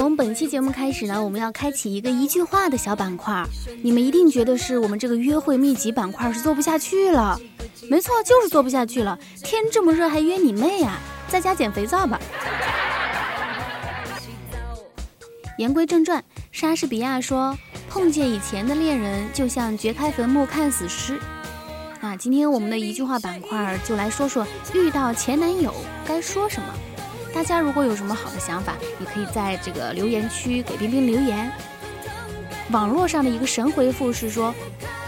从本期节目开始呢，我们要开启一个一句话的小板块。你们一定觉得是我们这个约会秘籍板块是做不下去了，没错，就是做不下去了。天这么热，还约你妹啊！在家捡肥皂吧。言归正传，莎士比亚说：“碰见以前的恋人，就像掘开坟墓看死尸。”那今天我们的一句话板块就来说说遇到前男友该说什么。大家如果有什么好的想法，也可以在这个留言区给冰冰留言。网络上的一个神回复是说：“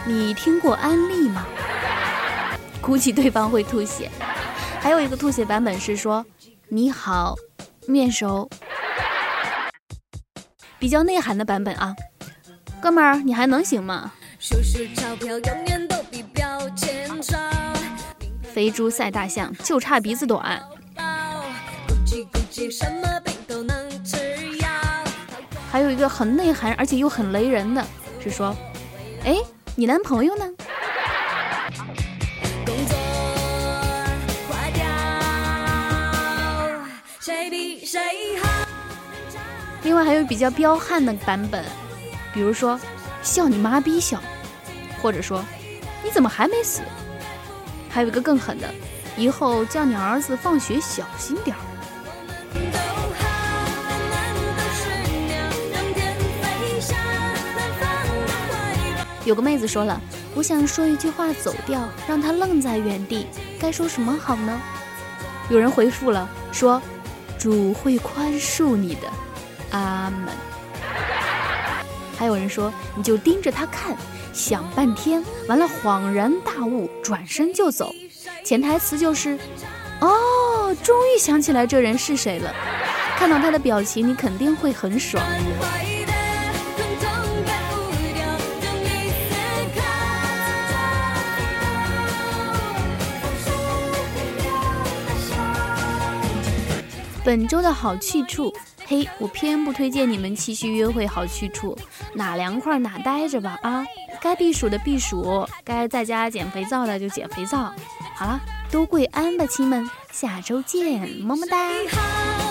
你听过安利吗？”估计对方会吐血。还有一个吐血版本是说：“你好，面熟。”比较内涵的版本啊，哥们儿，你还能行吗？肥猪赛大象，就差鼻子短。还有一个很内涵而且又很雷人的，是说，哎，你男朋友呢？另外还有比较彪悍的版本，比如说，笑你妈逼笑，或者说，你怎么还没死？还有一个更狠的，以后叫你儿子放学小心点儿。有个妹子说了，我想说一句话走掉，让他愣在原地，该说什么好呢？有人回复了，说主会宽恕你的，阿门。还有人说，你就盯着他看，想半天，完了恍然大悟，转身就走，潜台词就是，哦，终于想起来这人是谁了。看到他的表情，你肯定会很爽。本周的好去处，嘿，我偏不推荐你们七夕约会好去处，哪凉快哪待着吧啊！该避暑的避暑，该在家捡肥皂的就捡肥皂。好了，都跪安吧，亲们，下周见，么么哒。